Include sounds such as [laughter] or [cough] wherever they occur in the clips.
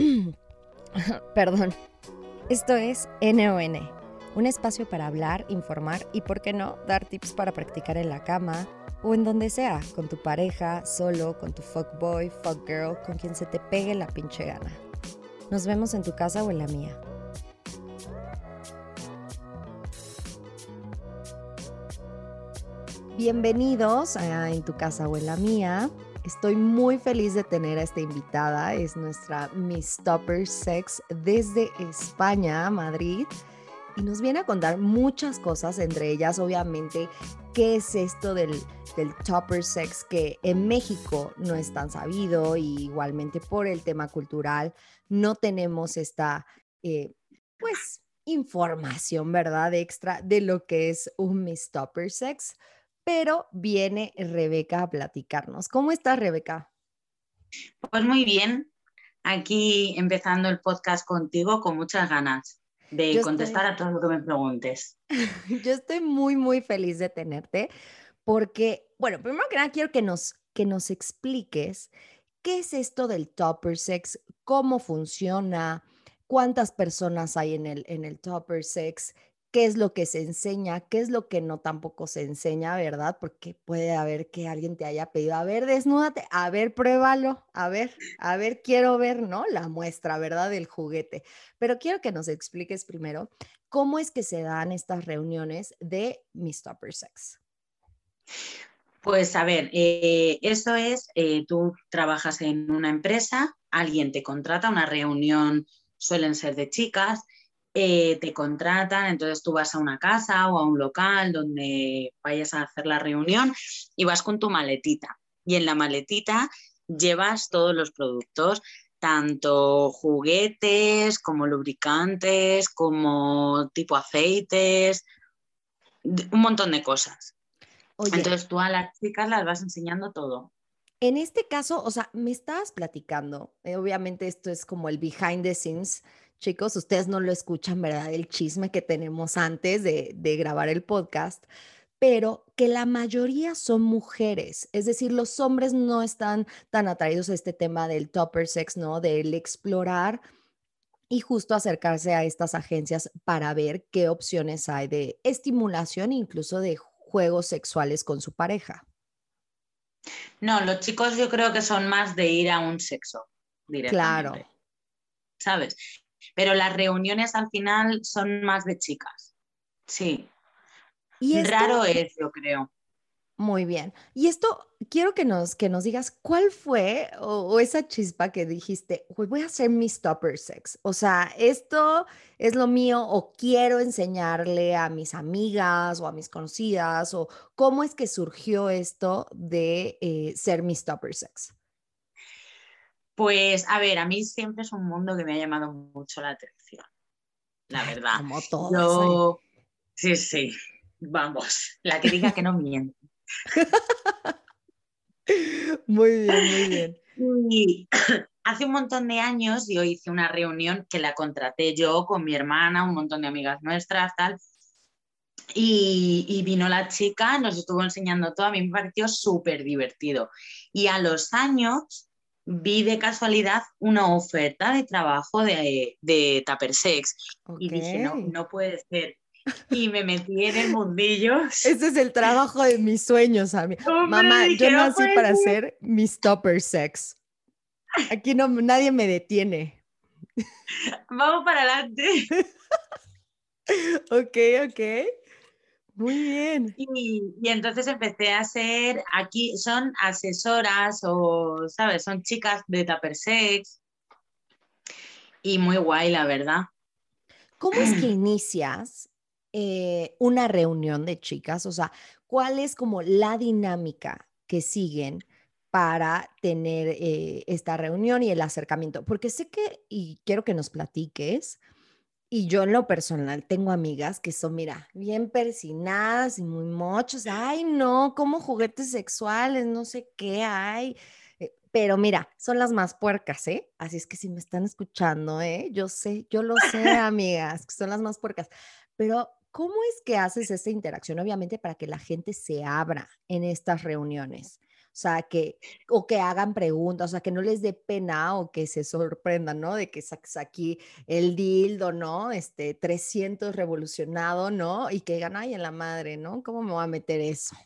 [coughs] Perdón. Esto es NON, un espacio para hablar, informar y, por qué no, dar tips para practicar en la cama o en donde sea, con tu pareja, solo, con tu fuckboy, fuckgirl, con quien se te pegue la pinche gana. Nos vemos en tu casa o en la mía. Bienvenidos a En tu casa o en la mía. Estoy muy feliz de tener a esta invitada. Es nuestra Miss Topper Sex desde España, Madrid. Y nos viene a contar muchas cosas, entre ellas obviamente qué es esto del, del Topper Sex que en México no es tan sabido y igualmente por el tema cultural no tenemos esta, eh, pues, información, ¿verdad? Extra de lo que es un Miss Topper Sex pero viene Rebeca a platicarnos. ¿Cómo estás, Rebeca? Pues muy bien, aquí empezando el podcast contigo con muchas ganas de contestar a todo lo que me preguntes. [laughs] Yo estoy muy, muy feliz de tenerte porque, bueno, primero que nada quiero que nos, que nos expliques qué es esto del Topper Sex, cómo funciona, cuántas personas hay en el, en el Topper Sex, qué es lo que se enseña, qué es lo que no tampoco se enseña, ¿verdad? Porque puede haber que alguien te haya pedido, a ver, desnúdate, a ver, pruébalo, a ver, a ver, quiero ver, ¿no? La muestra, ¿verdad? Del juguete. Pero quiero que nos expliques primero cómo es que se dan estas reuniones de Miss Topper Sex. Pues a ver, eh, eso es, eh, tú trabajas en una empresa, alguien te contrata, una reunión suelen ser de chicas, eh, te contratan, entonces tú vas a una casa o a un local donde vayas a hacer la reunión y vas con tu maletita. Y en la maletita llevas todos los productos, tanto juguetes como lubricantes, como tipo aceites, un montón de cosas. Entonces tú a las chicas las vas enseñando todo. En este caso, o sea, me estabas platicando, eh, obviamente esto es como el behind the scenes Chicos, ustedes no lo escuchan, ¿verdad? El chisme que tenemos antes de, grabar el podcast, pero que la mayoría son mujeres, es decir, los hombres no están tan atraídos a este tema del topper sex, ¿no? Del explorar y justo acercarse a estas agencias para ver qué opciones hay de estimulación, incluso de juegos sexuales con su pareja. No, los chicos yo creo que son más de ir a un sexo directamente. Claro. ¿Sabes? Pero las reuniones al final son más de chicas. Sí. ¿Y Raro es, yo creo. Muy bien. Y esto, quiero que nos, que nos digas cuál fue o, esa chispa que dijiste, voy a hacer mi stopper sex. O sea, esto es lo mío o quiero enseñarle a mis amigas o a mis conocidas o cómo es que surgió esto de eh, ser mi stopper sex. Pues a ver, a mí siempre es un mundo que me ha llamado mucho la atención, la verdad. Como todo. Sí, sí, vamos, la que diga que no miente. [laughs] muy bien, muy bien. Y [clears throat] hace un montón de años yo hice una reunión que la contraté yo con mi hermana, un montón de amigas nuestras, tal. Y, y, vino la chica, nos estuvo enseñando todo, a mí me pareció súper divertido. Y a los años vi de casualidad una oferta de trabajo de, de Tupper Sex y dije, no, no puede ser. Y me metí en el mundillo. [laughs] Ese es el trabajo de mis sueños. Mamá, yo nací para ser Miss Topper Sex. Aquí no, nadie me detiene. Vamos para adelante. [laughs] ok, ok. Muy bien. Y, entonces empecé a ser, aquí son asesoras o, ¿sabes? Son chicas de Tupper Sex. Y muy guay, la verdad. ¿Cómo es que inicias eh, una reunión de chicas? O sea, ¿cuál es como la dinámica que siguen para tener eh, esta reunión y el acercamiento? Porque sé que, y quiero que nos platiques, y yo en lo personal tengo amigas que son, mira, bien persinadas y muy mochos. Ay, no, como juguetes sexuales, no sé qué hay. Eh, pero mira, son las más puercas, ¿eh? Así es que si me están escuchando, ¿eh? Yo sé, yo lo sé, [laughs] amigas, que son las más puercas. Pero, ¿cómo es que haces esta interacción? Obviamente para que la gente se abra en estas reuniones. Sea, que, o que hagan preguntas, o sea, que no les dé pena o que se sorprendan, ¿no? De que saques aquí el dildo, ¿no? Este 300 revolucionado, ¿no? Y que digan, ay, en la madre, ¿no? ¿Cómo me voy a meter eso?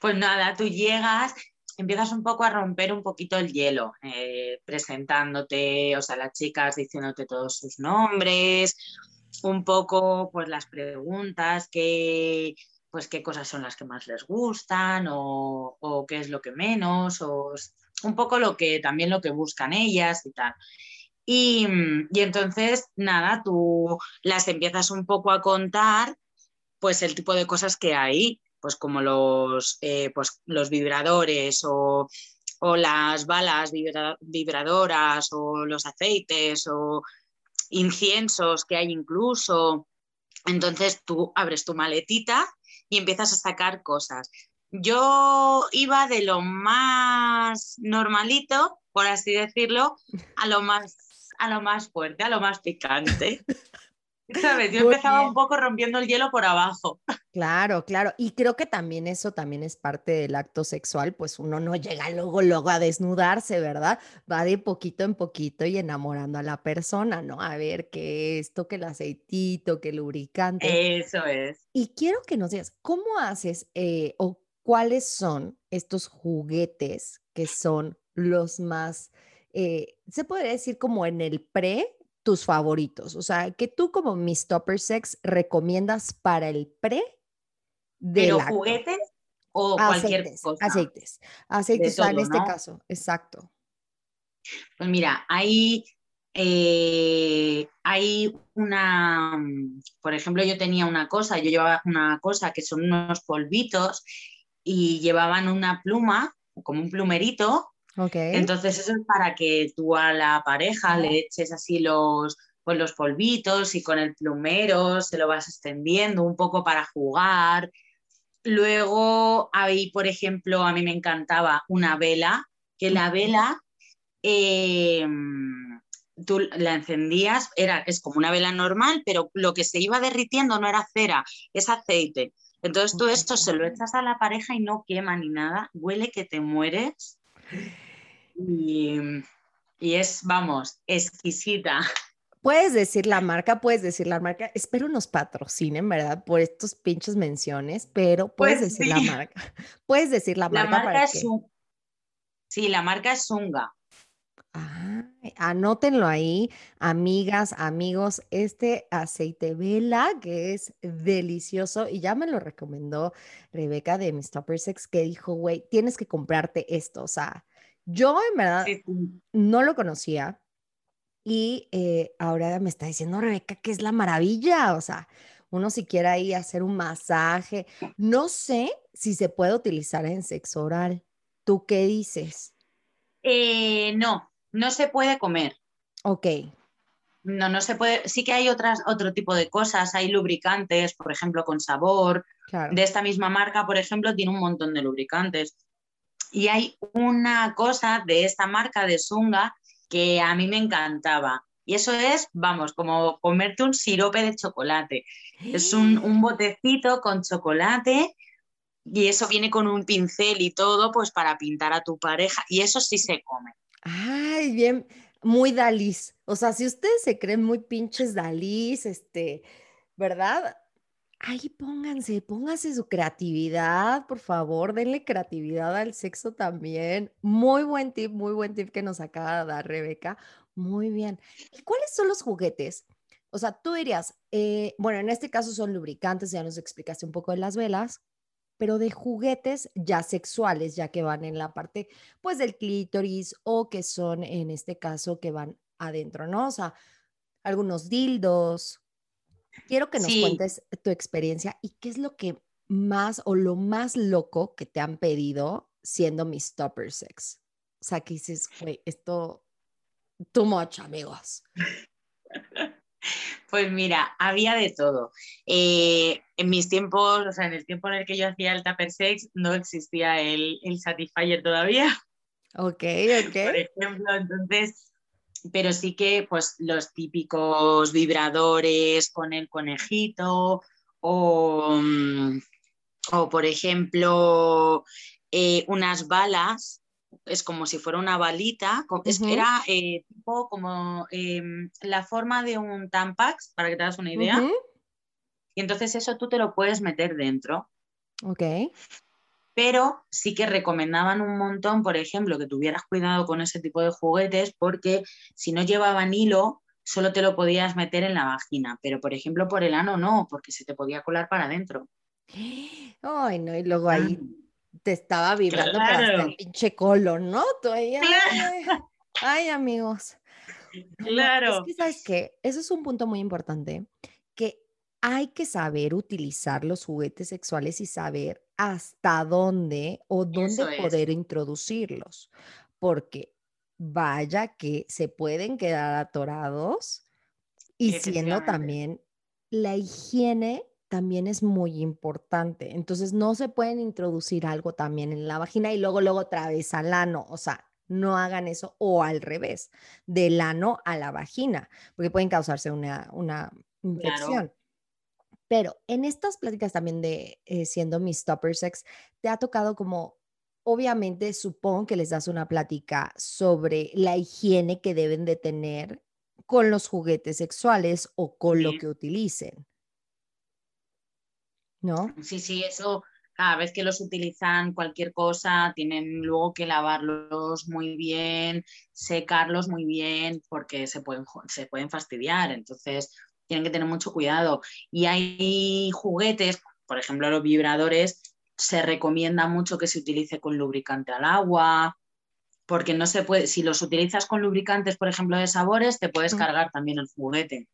Pues nada, tú llegas, empiezas un poco a romper un poquito el hielo, eh, presentándote, o sea, las chicas diciéndote todos sus nombres, un poco pues las preguntas que pues qué cosas son las que más les gustan o, qué es lo que menos, o un poco lo que también lo que buscan ellas y tal. Y, y, entonces, nada, tú las empiezas un poco a contar, pues el tipo de cosas que hay, pues como los, eh, pues, los vibradores o, o las balas vibradoras o los aceites o inciensos que hay incluso. Entonces tú abres tu maletita y empiezas a sacar cosas. Yo iba de lo más normalito, por así decirlo, a lo más, a lo más fuerte, a lo más picante. [laughs] [laughs] ¿Sabes? Yo empezaba un poco rompiendo el hielo por abajo. Claro, claro. Y creo que también eso también es parte del acto sexual, pues uno no llega luego, luego a desnudarse, ¿verdad? Va de poquito en poquito y enamorando a la persona, ¿no? A ver qué esto, que el aceitito, que el lubricante. Eso es. Y quiero que nos digas, ¿cómo haces eh, o cuáles son estos juguetes que son los más, eh, se puede decir como en el pre, tus favoritos? O sea, que tú como Miss Topper Sex recomiendas para el pre ¿Pero juguetes o cualquier cosa? Aceites, aceites, en este caso, exacto. Pues mira, hay, eh, hay una, por ejemplo, yo tenía una cosa, yo llevaba una cosa que son unos polvitos y llevaban una pluma, como un plumerito. Okay. Entonces eso es para que tú a la pareja le eches así los, pues los polvitos y con el plumero se lo vas extendiendo un poco para jugar Luego, ahí, por ejemplo, a mí me encantaba una vela, que la vela eh, tú la encendías, era, es como una vela normal, pero lo que se iba derritiendo no era cera, es aceite. Entonces tú esto se lo echas a la pareja y no quema ni nada, huele que te mueres. Y, y es, vamos, exquisita. Puedes decir la marca, puedes decir la marca. Espero nos patrocinen, ¿verdad? Por estos pinches menciones, pero puedes pues decir la marca. [laughs] Puedes decir la, marca. Marca es Sí, la marca es Zunga. anótenlo ahí, amigas, amigos, este aceite vela que es delicioso y ya me lo recomendó Rebeca de Topper Sex que dijo, güey, tienes que comprarte esto. O sea, yo en verdad no lo conocía, y eh, ahora me está diciendo Rebeca que es la maravilla, o sea, uno si quiere ahí hacer un masaje, no sé si se puede utilizar en sexo oral. ¿Tú qué dices? Eh, no, no se puede comer. Ok. No, no se puede. Sí que hay otras, otro tipo de cosas. Hay lubricantes, por ejemplo, con sabor. De esta misma marca, por ejemplo, tiene un montón de lubricantes. Y hay una cosa de esta marca de Sunga que a mí me encantaba. Y eso es, vamos, como comerte un sirope de chocolate. Es un, [gasps] un botecito con chocolate y eso viene con un pincel y todo, pues para pintar a tu pareja. Y eso sí se come. Ay, bien, muy Dalís. O sea, si ustedes se creen muy pinches Dalís, este, ¿verdad? Ahí pónganse, pónganse su creatividad, por favor, denle creatividad al sexo también. Muy buen tip, muy buen tip que nos acaba de dar Rebeca. Muy bien. ¿Y cuáles son los juguetes? O sea, tú dirías, eh, bueno, en este caso son lubricantes, ya nos explicaste un poco de las velas, pero de juguetes ya sexuales, ya que van en la parte, pues, del clítoris o que son, en este caso, que van adentro, ¿no? O sea, algunos dildos, Quiero que nos cuentes tu experiencia y qué es lo que más o lo más loco que te han pedido siendo mi stopper sex. O sea, que dices, güey, esto, too much, amigos. [laughs] Pues mira, había de todo. Eh, en mis tiempos, o sea, en el tiempo en el que yo hacía el tupper sex, no existía el, el Satisfyer todavía. Ok, [laughs] ok. Por ejemplo, entonces pero sí que pues los típicos vibradores con el conejito o, mm, o por ejemplo eh, unas balas, es como si fuera una balita, es que era eh, tipo como em, la forma de un Tampax, para que te hagas una idea. Y entonces eso tú te lo puedes meter dentro. Ok. Pero sí que recomendaban un montón, por ejemplo, que tuvieras cuidado con ese tipo de juguetes porque si no llevaban hilo, solo te lo podías meter en la vagina. Pero, por ejemplo, por el ano no, porque se te podía colar para adentro. Ay, no, y luego ahí te estaba vibrando hasta el pinche colon, ¿no? Ay, ay, amigos. [laughs] Claro. es que, ¿sabes qué? Eso es un punto muy importante, hay que saber utilizar los juguetes sexuales y saber hasta dónde o dónde poder introducirlos, porque vaya que se pueden quedar atorados y siendo también la higiene también es muy importante. Entonces no se pueden introducir algo también en la vagina y luego luego otra vez al ano, o sea, no hagan eso o al revés, del ano a la vagina, porque pueden causarse una, una infección. Pero en estas pláticas también de eh, siendo mi stopper sex, te ha tocado como, obviamente, supongo que les das una plática sobre la higiene que deben de tener con los juguetes sexuales o con lo que utilicen. ¿no? Sí, sí, eso cada vez que los utilizan cualquier cosa, tienen luego que lavarlos muy bien, secarlos muy bien, porque se pueden, se pueden fastidiar. Entonces, tienen que tener mucho cuidado. Y hay juguetes, por ejemplo, los vibradores, se recomienda mucho que se utilice con lubricante al agua, porque no se puede, si los utilizas con lubricantes, por ejemplo, de sabores, te puedes mm. cargar también el juguete.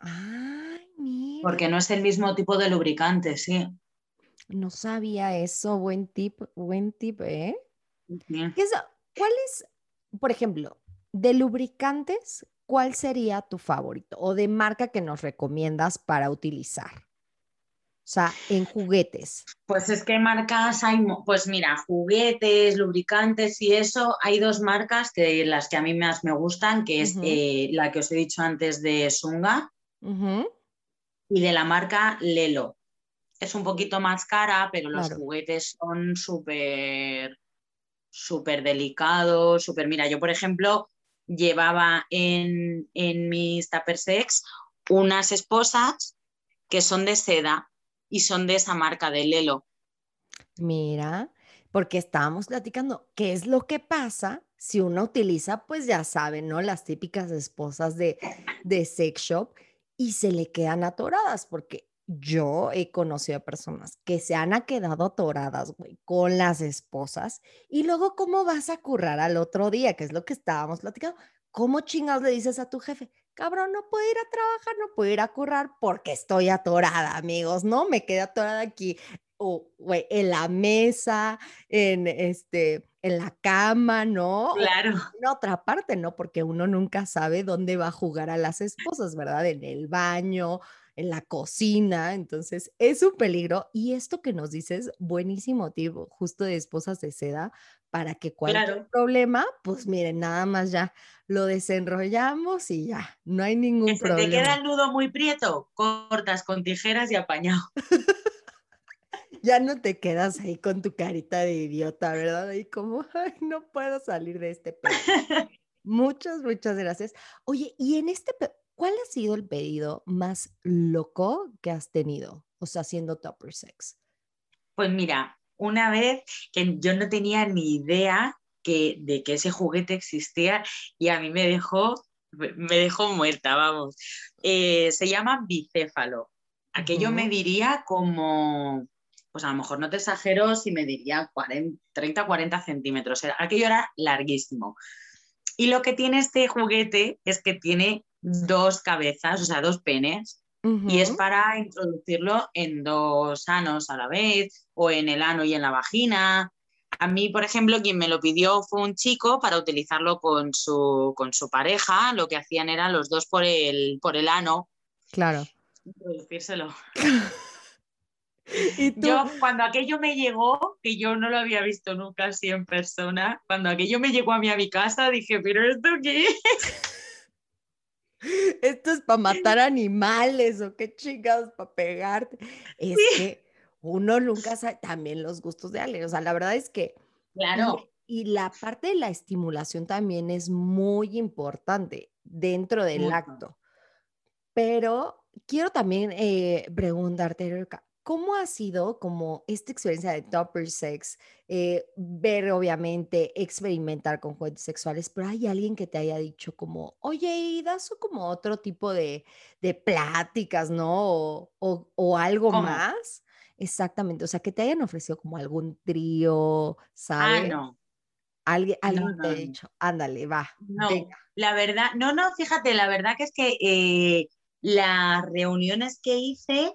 Ah porque no es el mismo tipo de lubricante, sí. No sabía eso, buen tip, buen tip, ¿eh? ¿Cuál es, por ejemplo, de lubricantes, cuál sería tu favorito o de marca que nos recomiendas para utilizar? O sea, en juguetes. Pues es que marcas hay, pues mira, juguetes, lubricantes y eso, hay dos marcas que las que a mí más me gustan, que es eh, la que os he dicho antes de Sunga y de la marca Lelo. Es un poquito más cara, pero los juguetes son súper, súper delicados, súper... Mira, yo por ejemplo llevaba en, en mis Tupper Sex unas esposas que son de seda y son de esa marca de Lelo. Mira, porque estábamos platicando qué es lo que pasa si uno utiliza, pues ya saben, ¿no? Las típicas esposas de, de sex shop y se le quedan atoradas, porque yo he conocido a personas que se han quedado atoradas, güey, con las esposas y luego cómo vas a currar al otro día, que es lo que estábamos platicando. ¿Cómo chingados le dices a tu jefe? Cabrón, no puedo ir a trabajar, no puedo ir a currar porque estoy atorada, amigos, ¿no? Me quedé atorada aquí o, güey, en la mesa, en este, en la cama, ¿no? Claro. en otra parte, ¿no? Porque uno nunca sabe dónde va a jugar a las esposas, ¿verdad? En el baño, en la cocina, entonces es un peligro. Y esto que nos dices, buenísimo tipo, justo de esposas de seda, para que cualquier problema, pues miren, nada más ya lo desenrollamos y ya, no hay ningún problema. te queda el nudo muy prieto, cortas con tijeras y apañado. [laughs] ya no te quedas ahí con tu carita de idiota, ¿verdad? Ahí como, ay, no puedo salir de este [laughs] muchas, muchas gracias. Oye, y en este, ¿cuál ha sido el pedido más loco que has tenido? O sea, haciendo Topper Sex. Pues mira, una vez que yo no tenía ni idea que, de que ese juguete existía y a mí me dejó, me dejó muerta, vamos. Eh, se llama bicéfalo. Aquello me diría como pues a lo mejor no te exagero si me diría 30, 40 centímetros. Aquello era larguísimo. Y lo que tiene este juguete es que tiene dos cabezas, o sea, dos penes, y es para introducirlo en dos anos a la vez, o en el ano y en la vagina. A mí, por ejemplo, quien me lo pidió fue un chico para utilizarlo con su, con su pareja. Lo que hacían era los dos por el, por el ano. Claro. Introducírselo. [laughs] Yo, cuando aquello me llegó, que yo no lo había visto nunca así en persona, cuando aquello me llegó a mí a mi casa, dije, ¿pero esto qué es? [laughs] Esto es para matar animales o qué chingados para pegarte. Es que, uno nunca sabe también los gustos de alguien. O sea, la verdad es que... Claro. Y, la parte de la estimulación también es muy importante dentro del acto. Pero quiero también eh, preguntarte, Erika, ¿Cómo ha sido como esta experiencia de Topper Sex? Eh, ver, obviamente, experimentar con juguetes sexuales, pero hay alguien que te haya dicho como, oye, y das como otro tipo de, de pláticas, ¿no? O, o, algo más. Exactamente, o sea, que te hayan ofrecido como algún trío, Ah, ¿sabes? no. Alguien, No, alguien te no, ha dicho, ándale, va, No, venga. la verdad, no, no, fíjate, la verdad que es que eh, las reuniones que hice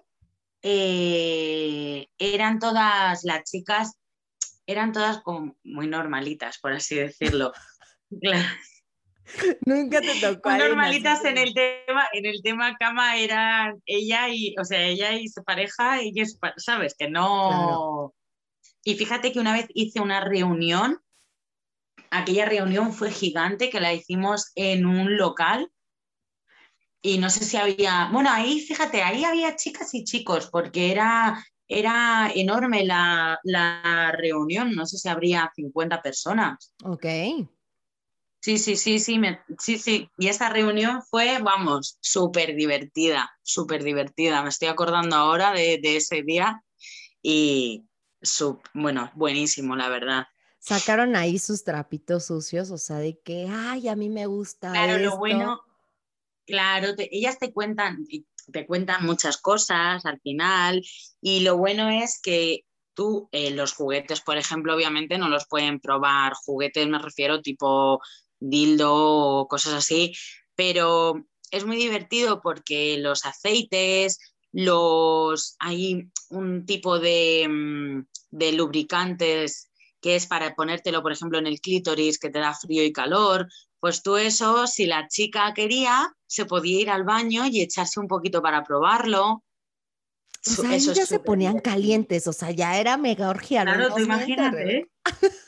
eh, eran todas, las chicas, eran todas como muy normalitas, por así decirlo. Claro, [laughs] Nunca te tocó normalitas en el tema, en el tema cama eran ella y, o sea, ella y su pareja, y pa- sabes, que no. Claro. Y fíjate que una vez hice una reunión, aquella reunión fue gigante, que la hicimos en un local. Y no sé si había, bueno, ahí fíjate, ahí había chicas y chicos, porque era, era enorme la, la reunión, no sé si habría 50 personas. Ok. Sí, sí, sí, sí, me- sí, sí. Y esa reunión fue, vamos, súper divertida, súper divertida. Me estoy acordando ahora de, de ese día y, su- bueno, buenísimo, la verdad. Sacaron ahí sus trapitos sucios, o sea, de que, ay, a mí me gusta Claro, lo bueno, claro, ellas te cuentan, te cuentan muchas cosas al final y lo bueno es que tú, eh, los juguetes, por ejemplo, obviamente no los pueden probar, juguetes me refiero tipo dildo o cosas así, pero es muy divertido porque los aceites, los, hay un tipo de, mm, de lubricantes que es para ponértelo, por ejemplo, en el clítoris, que te da frío y calor, pues tú eso, si la chica quería, se podía ir al baño y echarse un poquito para probarlo. O Su- sea, eso es ya se ponían calientes, o sea, ya era mega orgía, no Claro, mientas, imagínate. Rebeca. [laughs]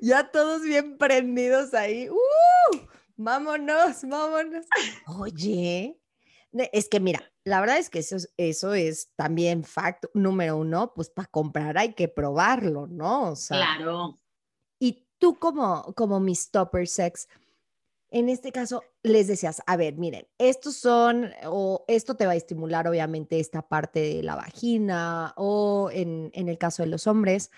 Ya todos bien prendidos ahí. ¡Uh! Vámonos, vámonos. Oye, es que mira, la verdad es que eso es, eso es también fact número uno, pues para comprar hay que probarlo, ¿no? O sea, Claro. y tú como, como Miss Topper Sex, en este caso les decías, a ver, miren, estos son, o esto te va a estimular obviamente esta parte de la vagina, o en, en el caso de los hombres,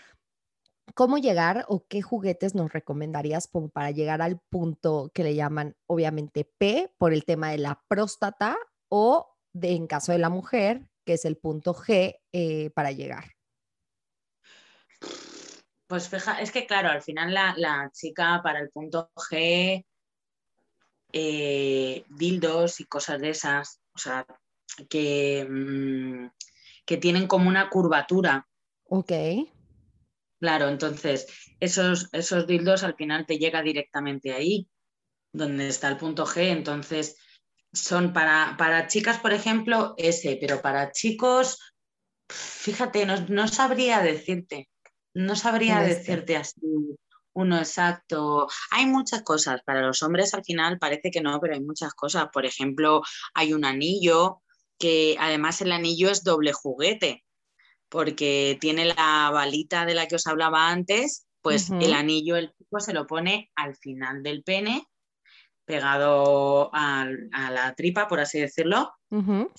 ¿cómo llegar o qué juguetes nos recomendarías como para llegar al punto que le llaman obviamente P por el tema de la próstata o de, en caso de la mujer, que es el punto G eh, para llegar? Pues fija, es que claro, al final la, la chica para el punto G, eh, dildos y cosas de esas, o sea, que, mm, que tienen como una curvatura. Ok. Claro, entonces esos, esos dildos al final te llega directamente ahí, donde está el punto G. Entonces son para, para chicas, por ejemplo, ese, pero para chicos, fíjate, no, no sabría decirte, no sabría este. decirte así uno exacto. Hay muchas cosas. Para los hombres al final parece que no, pero hay muchas cosas. Por ejemplo, hay un anillo que además el anillo es doble juguete porque tiene la balita de la que os hablaba antes, pues el anillo el chico se lo pone al final del pene, pegado a, la tripa, por así decirlo,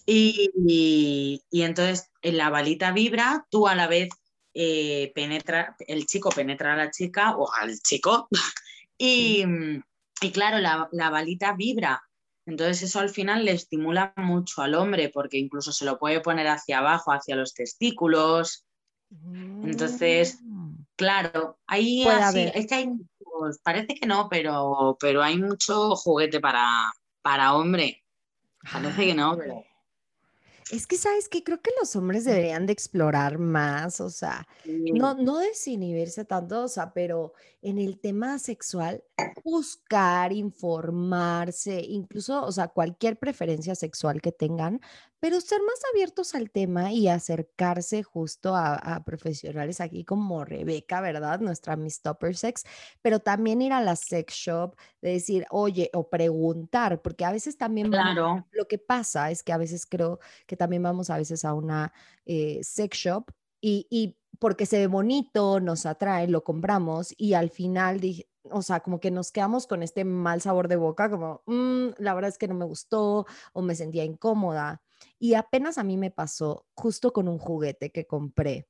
y, y- y entonces en la balita vibra, tú a la vez eh, penetra, el chico penetra a la chica o al chico, [laughs] y, y claro, la, la balita vibra. Entonces eso al final le estimula mucho al hombre porque incluso se lo puede poner hacia abajo, hacia los testículos. Entonces, Mm. Claro, ahí así, es que hay, pues, parece que no, pero, pero hay mucho juguete para, para hombre. Parece que no, pero Es que, ¿sabes qué? Creo que los hombres deberían de explorar más, o sea, no, no desinhibirse tanto, o sea, pero en el tema sexual, buscar, informarse, incluso, o sea, cualquier preferencia sexual que tengan, pero ser más abiertos al tema y acercarse justo a, profesionales aquí como Rebeca, ¿verdad? Nuestra Miss Topper Sex, pero también ir a la sex shop, de decir, oye, o preguntar, porque a veces también claro. lo que pasa es que a veces creo que también vamos a veces a una eh, sex shop y, y porque se ve bonito, nos atrae, lo compramos y al final dije, o sea, como que nos quedamos con este mal sabor de boca, como, mm, la verdad es que no me gustó o me sentía incómoda. Y apenas a mí me pasó justo con un juguete que compré,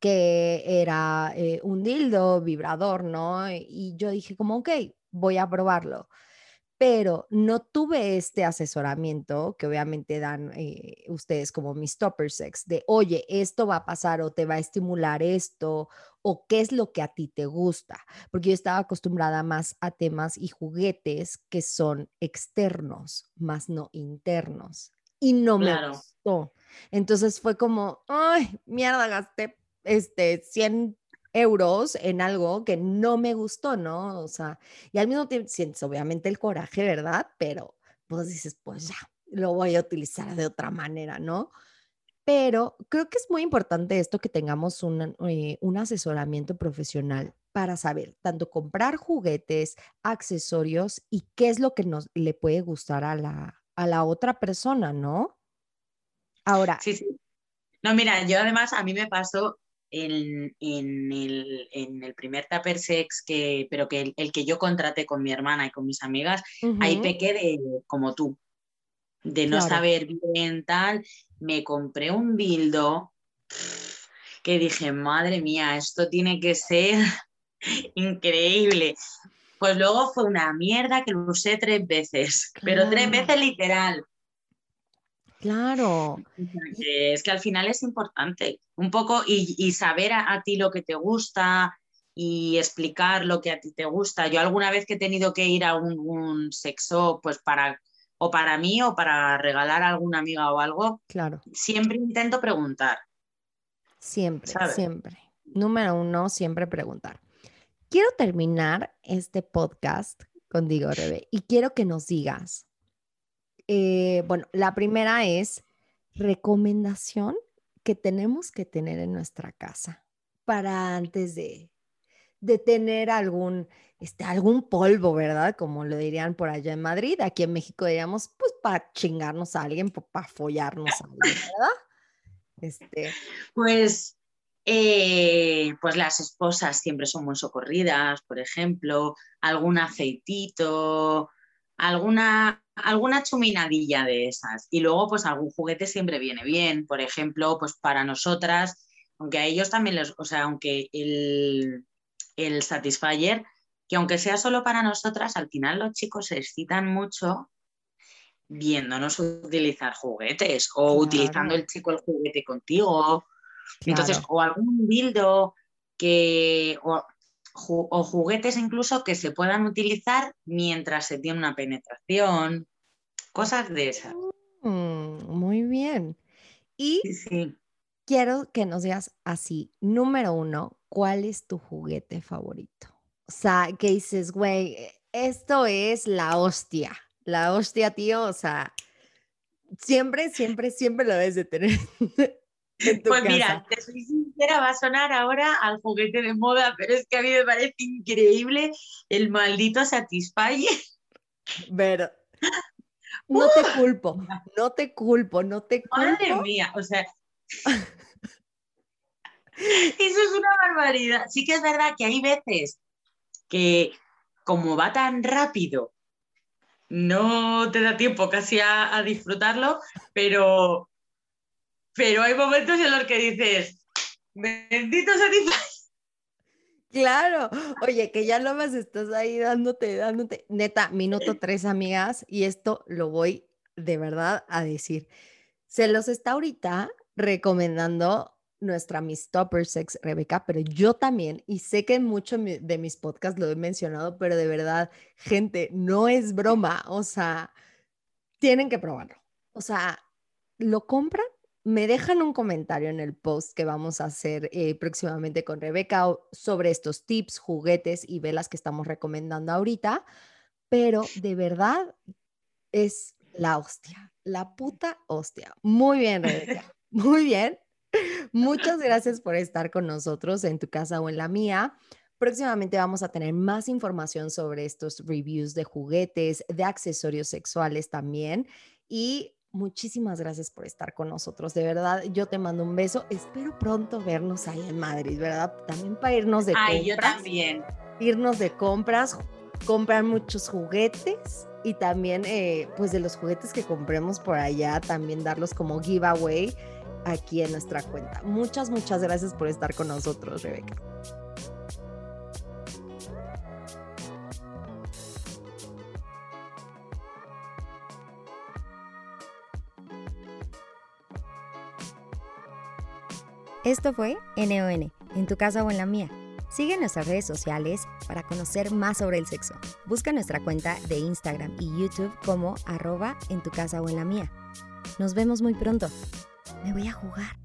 que era eh, un dildo vibrador, ¿no? Y yo dije como, ok, voy a probarlo pero no tuve este asesoramiento que obviamente dan eh, ustedes como mis topper sex de, oye, esto va a pasar o te va a estimular esto o qué es lo que a ti te gusta, porque yo estaba acostumbrada más a temas y juguetes que son externos, más no internos y no me gustó. Entonces fue como, ay, mierda, gasté este 100 euros en algo que no me gustó, ¿no? O sea, y al mismo tiempo sientes obviamente el coraje, ¿verdad? Pero pues dices, pues ya, lo voy a utilizar de otra manera, ¿no? Pero creo que es muy importante esto que tengamos un, eh, un asesoramiento profesional para saber tanto comprar juguetes, accesorios y qué es lo que nos le puede gustar a la, a la otra persona, ¿no? Ahora. Sí, sí. No, mira, yo además a mí me pasó en, el, primer Tupper Sex, que, pero que el, que yo contraté con mi hermana y con mis amigas, ahí pequé de como tú, de no saber bien tal. Me compré un dildo que dije, madre mía, esto tiene que ser [laughs] increíble. Pues luego fue una mierda que lo usé tres veces, pero tres veces literal. Claro. Es que al final es importante un poco y, saber a, ti lo que te gusta y explicar lo que a ti te gusta. Yo alguna vez que he tenido que ir a un, sexo, pues para o para mí o para regalar a alguna amiga o algo, claro. siempre intento preguntar. Siempre, siempre. Número uno, siempre preguntar. Quiero terminar este podcast contigo, Rebe, y quiero que nos digas, eh, bueno, la primera es recomendación que tenemos que tener en nuestra casa para antes de, de tener algún, este, algún polvo, ¿verdad? Como lo dirían por allá en Madrid. Aquí en México diríamos, pues para chingarnos a alguien, para follarnos a alguien, ¿verdad? Este. Pues, eh, pues las esposas siempre son muy socorridas, por ejemplo, algún aceitito, alguna, alguna chuminadilla de esas. Y luego, pues algún juguete siempre viene bien. Por ejemplo, pues para nosotras, aunque a ellos también les, o sea, aunque el, el Satisfyer, que aunque sea solo para nosotras, al final los chicos se excitan mucho viéndonos utilizar juguetes o utilizando el chico el juguete contigo. Entonces, o algún dildo que, o juguetes incluso que se puedan utilizar mientras se tiene una penetración, cosas de esas. Mm, muy bien. Y quiero que nos digas así, número uno, ¿cuál es tu juguete favorito? O sea, que dices, güey, esto es la hostia, la hostia, tío, o sea, siempre, siempre, siempre lo debes de tener. Pues mira, te soy sincera, va a sonar ahora al juguete de moda, pero es que a mí me parece increíble el maldito Satisfyer. Pero no te culpo, no te culpo, no te culpo. Madre mía, o sea. [laughs] Eso es una barbaridad. Sí que es verdad que hay veces que como va tan rápido, no te da tiempo casi a disfrutarlo, pero pero hay momentos en los que dices, bendito Satisfyer. Claro, oye, que ya lo más estás ahí dándote, dándote. Neta, minuto tres, amigas, y esto lo voy de verdad a decir. Se los está ahorita recomendando nuestra Miss Topper Sex Rebeca, pero yo también, y sé que en muchos de mis podcasts lo he mencionado, pero de verdad, gente, no es broma, o sea, tienen que probarlo. O sea, lo compran me dejan un comentario en el post que vamos a hacer eh, próximamente con Rebeca sobre estos tips, juguetes y velas que estamos recomendando ahorita, pero de verdad es la hostia. la puta hostia. Muy bien, Rebeca. [laughs] Muy bien. Muchas gracias por estar con nosotros en tu casa o en la mía. Próximamente vamos a tener más información sobre estos reviews de juguetes, de accesorios sexuales también. Y muchísimas gracias por estar con nosotros. De verdad, yo te mando un beso. Espero pronto vernos ahí en Madrid, ¿verdad? También para irnos de Ay, yo también. Irnos de compras, comprar muchos juguetes y también, eh, pues de los juguetes que compremos por allá, también darlos como giveaway aquí en nuestra cuenta. Muchas, muchas gracias por estar con nosotros, Rebeca. Esto fue NON, en tu casa o en la mía. Sigue nuestras redes sociales para conocer más sobre el sexo. Busca nuestra cuenta de Instagram y YouTube como arroba en tu casa o en la mía. Nos vemos muy pronto. Me voy a jugar.